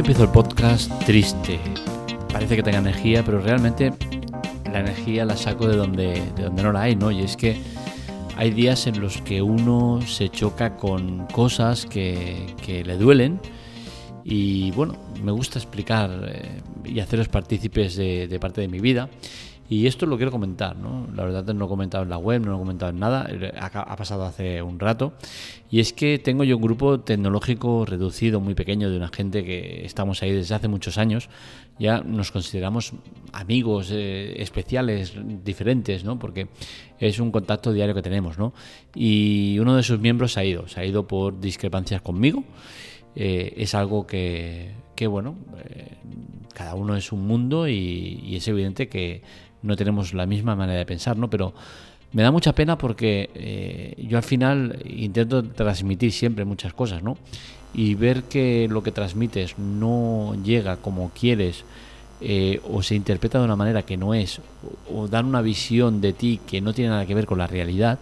empiezo el podcast triste. Parece que tenga energía, pero realmente la energía la saco de donde, de donde no la hay, ¿no? Y es que hay días en los que uno se choca con cosas que, que le duelen y bueno, me gusta explicar eh, y haceros partícipes de, de, parte de mi vida. Y esto lo quiero comentar, ¿no? La verdad no lo he comentado en la web, no lo he comentado en nada, ha, pasado hace un rato. Y es que tengo yo un grupo tecnológico reducido, muy pequeño, de una gente que estamos ahí desde hace muchos años. Ya nos consideramos amigos eh, especiales, diferentes, ¿no? Porque es un contacto diario que tenemos, ¿no? Y uno de sus miembros se ha ido, se ha ido por discrepancias conmigo. Eh, es algo que, que bueno, eh, cada uno es un mundo y, y, es evidente que no tenemos la misma manera de pensar, ¿no? Pero me da mucha pena porque eh, yo al final intento transmitir siempre muchas cosas, ¿no? Y ver que lo que transmites no llega como quieres eh, o se interpreta de una manera que no es o, o dan una visión de ti que no tiene nada que ver con la realidad,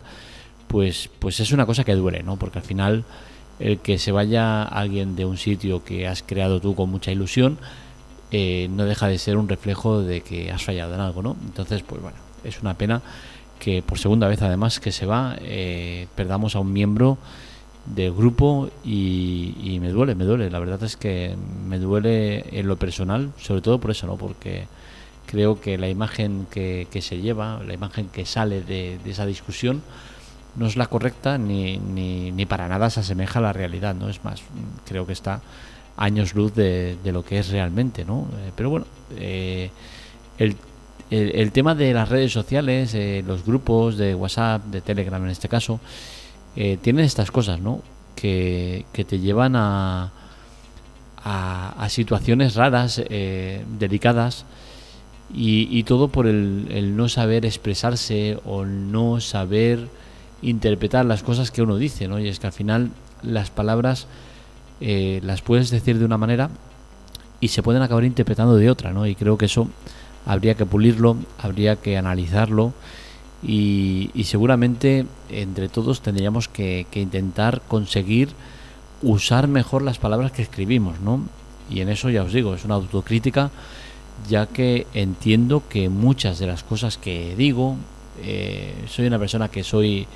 pues, pues es una cosa que duele, ¿no? Porque al final el que se vaya alguien de un sitio que has creado tú con mucha ilusión, eh, no deja de ser un reflejo de que has fallado en algo, ¿no? Entonces, pues bueno, es una pena que por segunda vez además que se va, eh, perdamos a un miembro del grupo y, y, me duele, me duele. La verdad es que me duele en lo personal, sobre todo por eso, ¿no? Porque creo que la imagen que, se lleva, la imagen que sale de, de esa discusión, no es la correcta ni, ni, ni, para nada se asemeja a la realidad, ¿no? Es más, creo que está años luz de, de lo que es realmente, ¿no? Eh, pero bueno, eh, el, el, tema de las redes sociales, eh, los grupos de WhatsApp, de Telegram en este caso, eh, tienen estas cosas, ¿no? Que, que te llevan a, a, a situaciones raras, delicadas, y, y, todo por el, el no saber expresarse o no saber interpretar las cosas que uno dice, ¿no? Y es que al final las palabras eh, las puedes decir de una manera y se pueden acabar interpretando de otra, ¿no? Y creo que eso habría que pulirlo, habría que analizarlo y, seguramente entre todos tendríamos que, que, intentar conseguir usar mejor las palabras que escribimos, ¿no? Y en eso ya os digo, es una autocrítica, ya que entiendo que muchas de las cosas que digo, eh, soy una persona que soy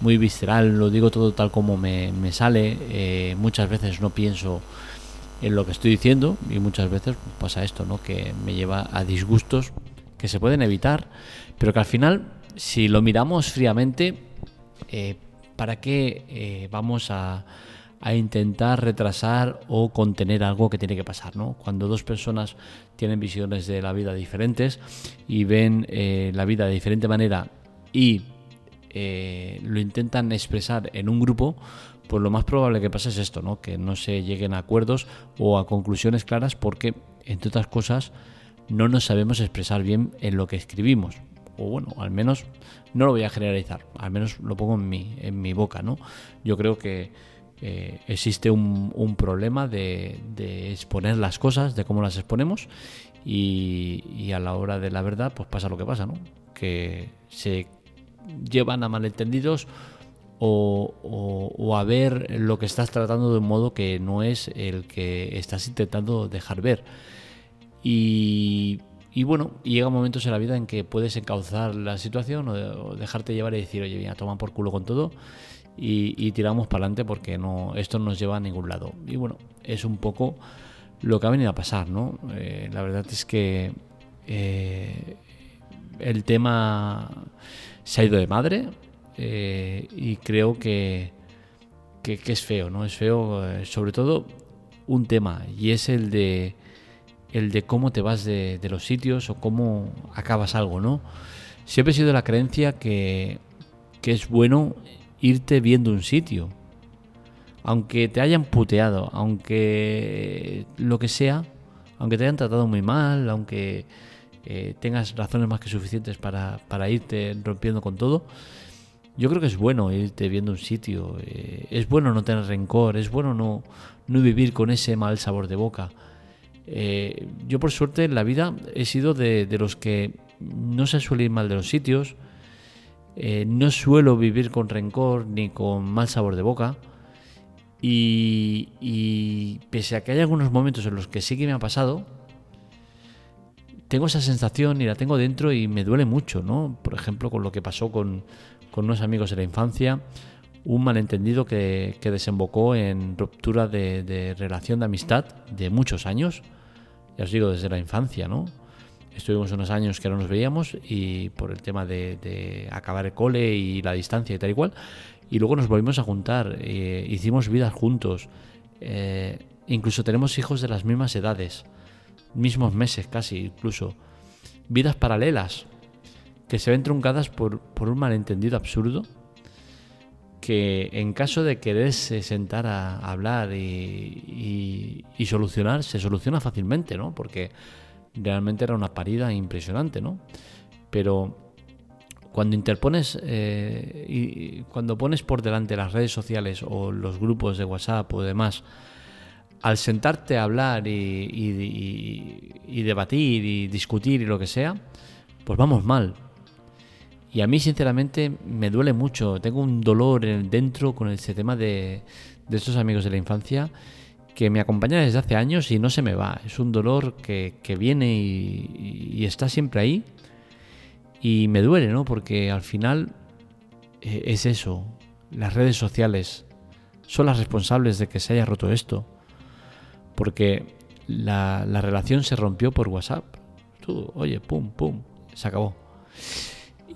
muy visceral, lo digo todo tal como me, me sale, eh, muchas veces no pienso en lo que estoy diciendo y muchas veces pasa esto, ¿no? que me lleva a disgustos que se pueden evitar, pero que al final, si lo miramos fríamente, eh, ¿para qué eh, vamos a, a, intentar retrasar o contener algo que tiene que pasar? ¿no? Cuando dos personas tienen visiones de la vida diferentes y ven la vida de diferente manera y eh, lo intentan expresar en un grupo, pues lo más probable que pase es esto, ¿no? Que no se lleguen a acuerdos o a conclusiones claras porque, entre otras cosas, no nos sabemos expresar bien en lo que escribimos. O bueno, al menos no lo voy a generalizar, al menos lo pongo en mi, en mi boca, ¿no? Yo creo que eh, existe un, problema de, de, exponer las cosas, de cómo las exponemos, y, y, a la hora de la verdad, pues pasa lo que pasa, ¿no? Que se llevan a malentendidos o, a ver lo que estás tratando de un modo que no es el que estás intentando dejar ver. Y, y bueno, llega momentos en la vida en que puedes encauzar la situación o, dejarte llevar y decir, oye, mira, toman por culo con todo y, y tiramos para adelante porque no, esto no nos lleva a ningún lado. Y bueno, es un poco lo que ha venido a pasar, ¿no? Eh, la verdad es que eh, el tema se ha ido de madre eh, y creo que, que, es feo, ¿no? Es feo, eh, sobre todo un tema, y es el de el de cómo te vas de, de, los sitios o cómo acabas algo, ¿no? Siempre he sido la creencia que, que es bueno irte viendo un sitio. Aunque te hayan puteado, aunque lo que sea, aunque te hayan tratado muy mal, aunque eh, tengas razones más que suficientes para, irte rompiendo con todo, yo creo que es bueno irte viendo un sitio, eh, es bueno no tener rencor, es bueno no, vivir con ese mal sabor de boca. Eh, yo por suerte en la vida he sido de, los que no se suele ir mal de los sitios, no suelo vivir con rencor ni con mal sabor de boca Y, y pese a que hay algunos momentos en los que sí que me ha pasado, tengo esa sensación y la tengo dentro y me duele mucho, ¿no? Por ejemplo, con lo que pasó con, con unos amigos de la infancia, un malentendido que, que desembocó en ruptura de, de, relación de amistad de muchos años, ya os digo, desde la infancia, ¿no? Estuvimos unos años que no nos veíamos y por el tema de, de acabar el cole y la distancia y tal y cual, y luego nos volvimos a juntar, eh, hicimos vidas juntos, eh, incluso tenemos hijos de las mismas edades, mismos meses casi incluso, vidas paralelas que se ven truncadas por, por un malentendido absurdo que en caso de quererse sentar a hablar y, y, solucionar, se soluciona fácilmente, ¿no? Porque realmente era una parida impresionante, ¿no? Pero cuando interpones eh, y cuando pones por delante las redes sociales o los grupos de WhatsApp o demás, al sentarte a hablar y, debatir y discutir y lo que sea, pues vamos mal. Y a mí sinceramente me duele mucho, tengo un dolor dentro con ese tema de, estos amigos de la infancia que me acompaña desde hace años y no se me va. Es un dolor que, viene y, y está siempre ahí y me duele, ¿no? Porque al final eh, es eso. Las redes sociales son las responsables de que se haya roto esto. Porque la, la relación se rompió por WhatsApp. Tú, oye, pum, pum, se acabó.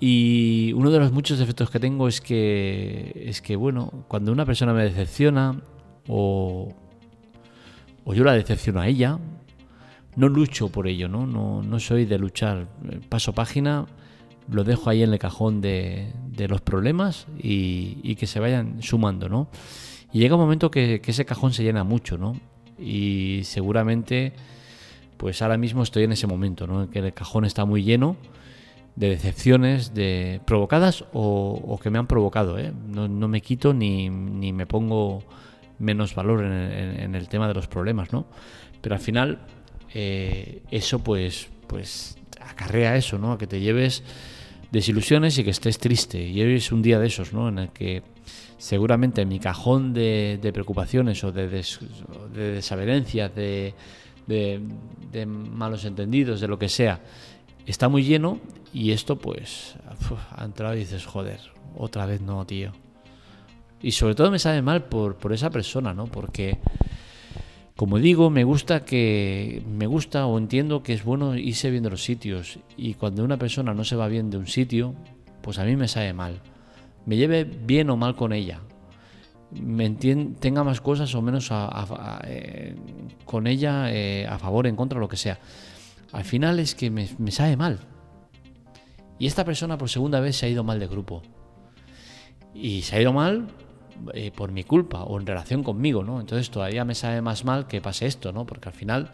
Y uno de los muchos defectos que tengo es que, es que bueno, cuando una persona me decepciona o, yo la decepciono a ella, no lucho por ello, ¿no? No, soy de luchar. Paso página, lo dejo ahí en el cajón de, de los problemas y, que se vayan sumando, ¿no? Y llega un momento que, ese cajón se llena mucho, ¿no? Y seguramente, pues ahora mismo estoy en ese momento, ¿no? En que el cajón está muy lleno de decepciones de provocadas o, que me han provocado, ¿eh? No, no me quito ni, ni, me pongo menos valor en el, en el, tema de los problemas, ¿no? Pero al final, eh, eso pues, pues acarrea eso, ¿no? A que te lleves desilusiones y que estés triste. Y hoy es un día de esos, ¿no? En el que seguramente en mi cajón de, preocupaciones o de, de desavenencias, de, malos entendidos, de lo que sea, está muy lleno y esto pues ha entrado y dices, joder, otra vez no, tío. Y sobre todo me sabe mal por esa persona, ¿no? Porque como digo, me gusta que me gusta o entiendo que es bueno irse viendo los sitios y cuando una persona no se va bien de un sitio, pues a mí me sabe mal. Me lleve bien o mal con ella. Me tenga más cosas o menos eh, con ella eh, a favor, en contra, lo que sea. Al final es que me, me sabe mal. Y esta persona por segunda vez se ha ido mal de grupo. Y se ha ido mal eh, por mi culpa o en relación conmigo, ¿no? Entonces todavía me sabe más mal que pase esto, ¿no? Porque al final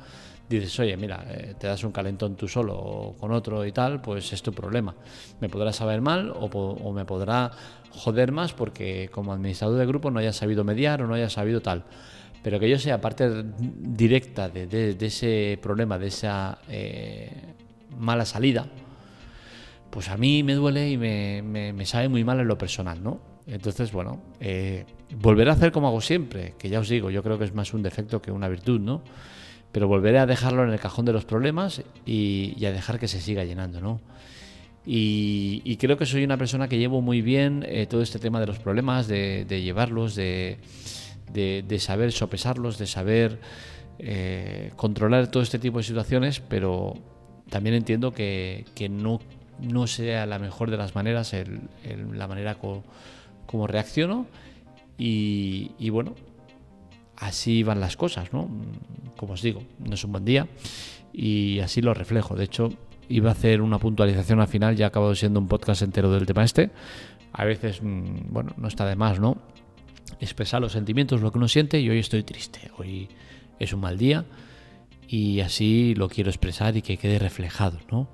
dices, oye, mira, eh, te das un calentón tú solo o con otro y tal, pues es tu problema. Me podrá saber mal o, me podrá joder más porque como administrador de grupo no haya sabido mediar o no haya sabido tal. Pero que yo sea parte directa de, ese problema, de esa eh, mala salida, pues a mí me duele y me, me sabe muy mal en lo personal, ¿no? Entonces, bueno, eh, volveré a hacer como hago siempre, que ya os digo, yo creo que es más un defecto que una virtud, ¿no? Pero volveré a dejarlo en el cajón de los problemas y, y a dejar que se siga llenando, ¿no? Y, y, creo que soy una persona que llevo muy bien eh, todo este tema de los problemas, de, de llevarlos, de, de, de, saber sopesarlos, de saber eh, controlar todo este tipo de situaciones, pero también entiendo que, que no, no sea la mejor de las maneras el, el, la manera cómo reacciono y, bueno, así van las cosas, ¿no? Como os digo, no es un buen día y así lo reflejo. De hecho, iba a hacer una puntualización al final, ya ha acabado siendo un podcast entero del tema este. A veces, mm, bueno, no está de más, ¿no? Expresar los sentimientos, lo que uno siente y hoy estoy triste, hoy es un mal día y así lo quiero expresar y que quede reflejado, ¿no?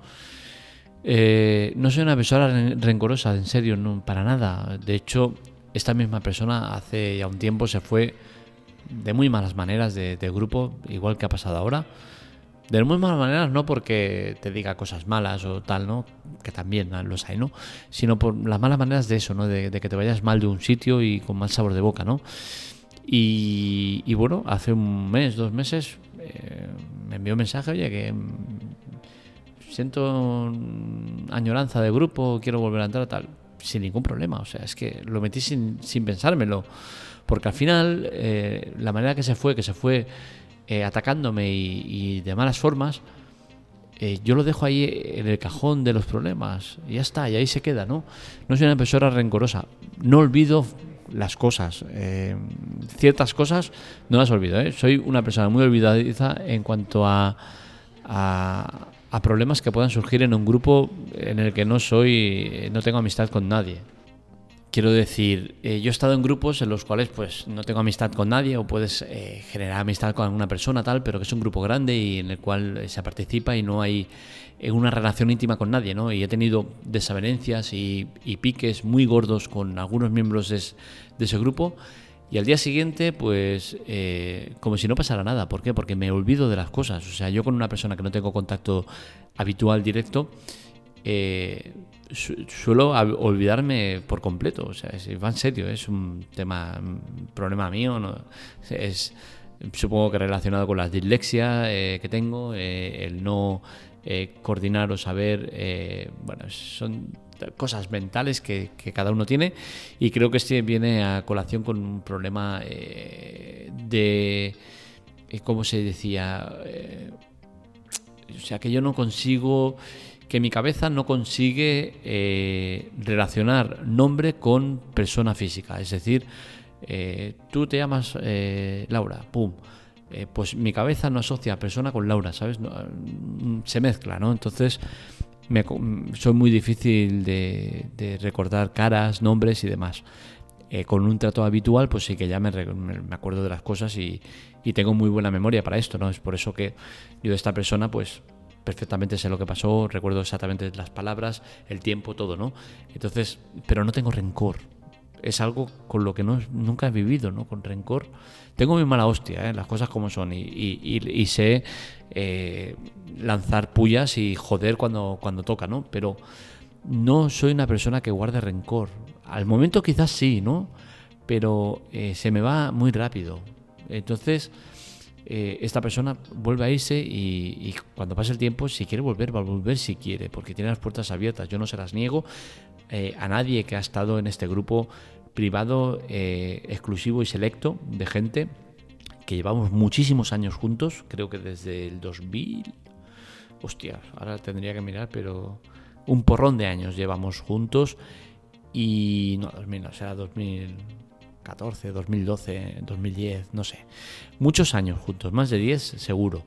Eh, no soy una persona rencorosa, en serio, no, para nada. De hecho, esta misma persona hace ya un tiempo se fue de muy malas maneras de, de, grupo, igual que ha pasado ahora. De muy malas maneras no porque te diga cosas malas o tal, ¿no? Que también los hay, ¿no? Sino por las malas maneras de eso, ¿no? De, que te vayas mal de un sitio y con mal sabor de boca, ¿no? Y, bueno, hace un mes, dos meses, eh, me envió un mensaje, oye, que siento añoranza de grupo, quiero volver a entrar, tal, sin ningún problema. O sea, es que lo metí sin, sin pensármelo. Porque al final, eh, la manera que se fue, que se fue eh, atacándome y, de malas formas, eh, yo lo dejo ahí en el cajón de los problemas. Y ya está, y ahí se queda, ¿no? No soy una persona rencorosa. No olvido las cosas. ciertas cosas no las olvido. Soy una persona muy olvidadiza en cuanto a, a problemas que puedan surgir en un grupo en el que no soy, no tengo amistad con nadie. Quiero decir, eh, yo he estado en grupos en los cuales pues no tengo amistad con nadie o puedes eh, generar amistad con alguna persona tal, pero que es un grupo grande y en el cual eh, se participa y no hay una relación íntima con nadie, ¿no? Y he tenido desavenencias y, piques muy gordos con algunos miembros de, ese grupo y al día siguiente pues como si no pasara nada. ¿Por qué? Porque me olvido de las cosas. O sea, yo con una persona que no tengo contacto habitual directo, eh, suelo olvidarme por completo. O sea, va en serio, es un tema, un problema mío. Es, supongo que relacionado con la dislexia eh, que tengo, eh, el no coordinar o saber. bueno, son cosas mentales que, cada uno tiene y creo que este viene a colación con un problema de. ¿Cómo se decía? o sea, que yo no consigo que mi cabeza no consigue eh, relacionar nombre con persona física. Es decir, eh, tú te llamas eh, Laura, pum. pues mi cabeza no asocia a persona con Laura, ¿sabes? Mm, se mezcla, ¿no? Entonces, me, soy muy difícil de, recordar caras, nombres y demás. con un trato habitual, pues sí que ya me, me acuerdo de las cosas y, y, tengo muy buena memoria para esto, ¿no? Es por eso que yo de esta persona, pues perfectamente sé lo que pasó, recuerdo exactamente las palabras, el tiempo, todo, ¿no? Entonces, pero no tengo rencor. Es algo con lo que no, nunca he vivido, ¿no? Con rencor. Tengo muy mala hostia, ¿eh? las cosas como son, y, y, sé eh, lanzar pullas y joder cuando, cuando toca, ¿no? Pero no soy una persona que guarde rencor. Al momento quizás sí, ¿no? Pero eh, se me va muy rápido. Entonces, eh, esta persona vuelve a irse y, cuando pase el tiempo, si quiere volver, va a volver si quiere, porque tiene las puertas abiertas. Yo no se las niego eh, a nadie que ha estado en este grupo privado, eh, exclusivo y selecto de gente que llevamos muchísimos años juntos, creo que desde el 2000. Hostia, ahora tendría que mirar, pero un porrón de años llevamos juntos y no, 2000, no, será 2000 2014, 2012, 2010, no sé. Muchos años juntos, más de 10 seguro.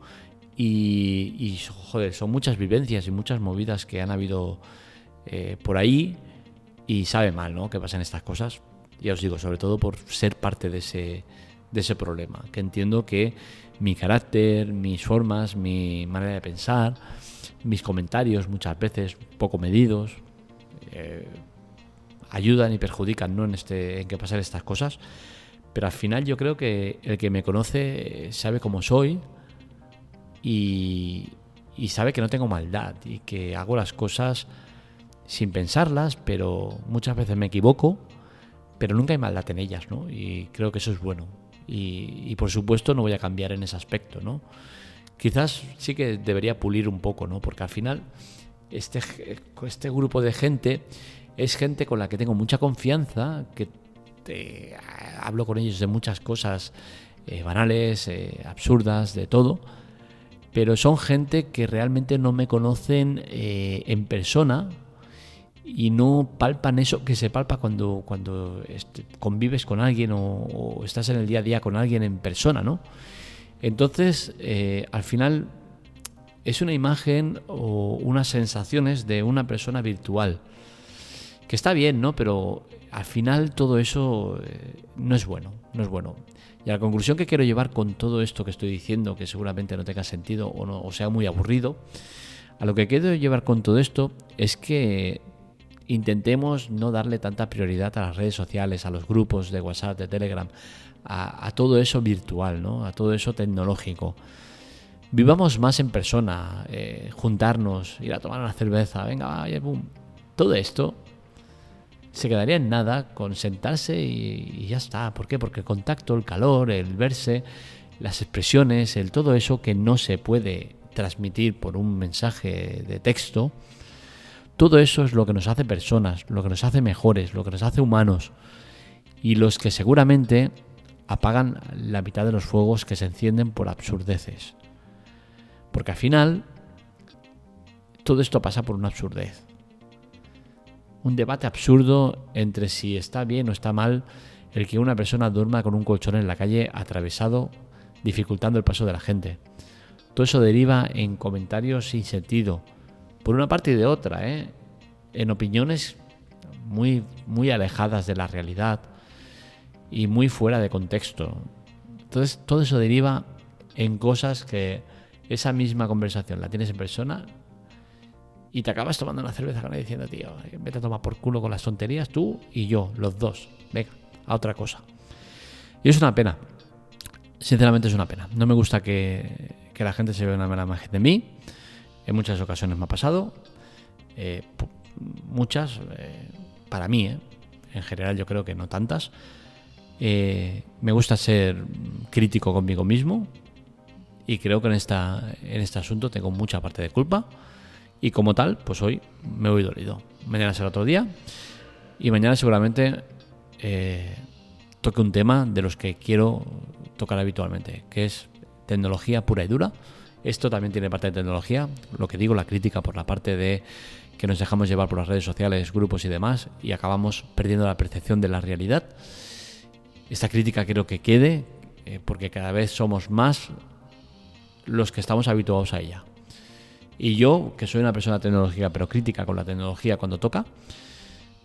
Y, joder, son muchas vivencias y muchas movidas que han habido eh, por ahí y sabe mal, ¿no? Que pasan estas cosas. Ya os digo, sobre todo por ser parte de ese, de ese problema. Que entiendo que mi carácter, mis formas, mi manera de pensar, mis comentarios muchas veces poco medidos, eh, ayudan y perjudican ¿no? en, este, en que pasen estas cosas. Pero al final yo creo que el que me conoce sabe cómo soy y, sabe que no tengo maldad y que hago las cosas sin pensarlas, pero muchas veces me equivoco, pero nunca hay maldad en ellas, ¿no? Y creo que eso es bueno. Y, y, por supuesto no voy a cambiar en ese aspecto, ¿no? Quizás sí que debería pulir un poco, ¿no? Porque al final este, este grupo de gente es gente con la que tengo mucha confianza, que hablo con ellos de muchas cosas eh, banales, eh, absurdas, de todo, pero son gente que realmente no me conocen eh, en persona y no palpan eso que se palpa cuando, cuando convives con alguien o, estás en el día a día con alguien en persona, ¿no? Entonces, al final es una imagen o unas sensaciones de una persona virtual que está bien, ¿no? Pero al final todo eso eh, no es bueno, no es bueno. Y la conclusión que quiero llevar con todo esto que estoy diciendo, que seguramente no tenga sentido o, no, o sea muy aburrido, a lo que quiero llevar con todo esto es que intentemos no darle tanta prioridad a las redes sociales, a los grupos de WhatsApp, de Telegram, a, todo eso virtual, ¿no? a todo eso tecnológico. Vivamos más en persona, eh, juntarnos, ir a tomar una cerveza, venga, vaya, boom. Todo esto se quedaría en nada con sentarse y, ya está. ¿Por qué? Porque el contacto, el calor, el verse, las expresiones, el todo eso que no se puede transmitir por un mensaje de texto, todo eso es lo que nos hace personas, lo que nos hace mejores, lo que nos hace humanos y los que seguramente apagan la mitad de los fuegos que se encienden por absurdeces. Porque al final todo esto pasa por una absurdez un debate absurdo entre si está bien o está mal el que una persona duerma con un colchón en la calle atravesado, dificultando el paso de la gente. Todo eso deriva en comentarios sin sentido, por una parte y de otra, ¿eh? en opiniones muy, muy alejadas de la realidad y muy fuera de contexto. Entonces, todo eso deriva en cosas que esa misma conversación la tienes en persona y te acabas tomando una cerveza con diciendo, tío, vete a tomar por culo con las tonterías tú y yo, los dos. Venga, a otra cosa. Y es una pena. Sinceramente es una pena. No me gusta que, la gente se vea una mala imagen de mí. En muchas ocasiones me ha pasado. Eh, muchas, eh, para mí, eh. en general yo creo que no tantas. me gusta ser crítico conmigo mismo. Y creo que en, esta, en este asunto tengo mucha parte de culpa. Y como tal, pues hoy me voy dolido. Mañana será otro día. Y mañana seguramente eh, toque un tema de los que quiero tocar habitualmente, que es tecnología pura y dura. Esto también tiene parte de tecnología, lo que digo, la crítica por la parte de que nos dejamos llevar por las redes sociales, grupos y demás, y acabamos perdiendo la percepción de la realidad. Esta crítica quiero que quede, eh, porque cada vez somos más los que estamos habituados a ella. Y yo, que soy una persona tecnológica, pero crítica con la tecnología cuando toca,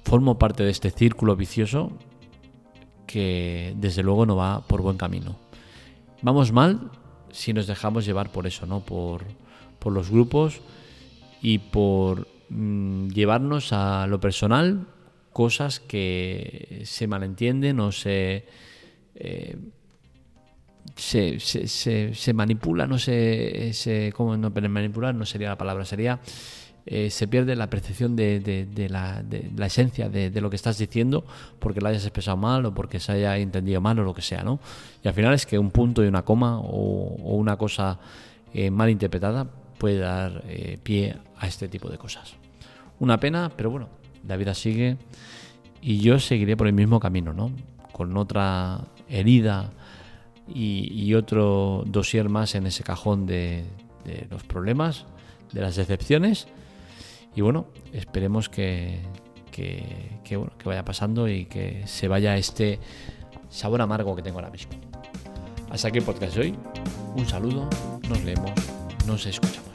formo parte de este círculo vicioso que desde luego no va por buen camino. Vamos mal si nos dejamos llevar por eso, ¿no? Por, los grupos y por mm, llevarnos a lo personal cosas que se malentienden o se eh, se, se, se, manipula, no sé, se, ¿cómo no manipular? No sería la palabra, sería eh, se pierde la percepción de, la, de la, esencia de, lo que estás diciendo porque lo hayas expresado mal o porque se haya entendido mal o lo que sea, ¿no? Y al final es que un punto y una coma o, una cosa eh, mal interpretada puede dar eh, pie a este tipo de cosas. Una pena, pero bueno, la vida sigue y yo seguiré por el mismo camino, ¿no? Con otra herida y, otro dossier más en ese cajón de, los problemas, de las decepciones. Y bueno, esperemos que, que, que, vaya pasando y que se vaya este sabor amargo que tengo ahora mismo. Hasta aquí el podcast de hoy. Un saludo, nos leemos, nos escuchamos.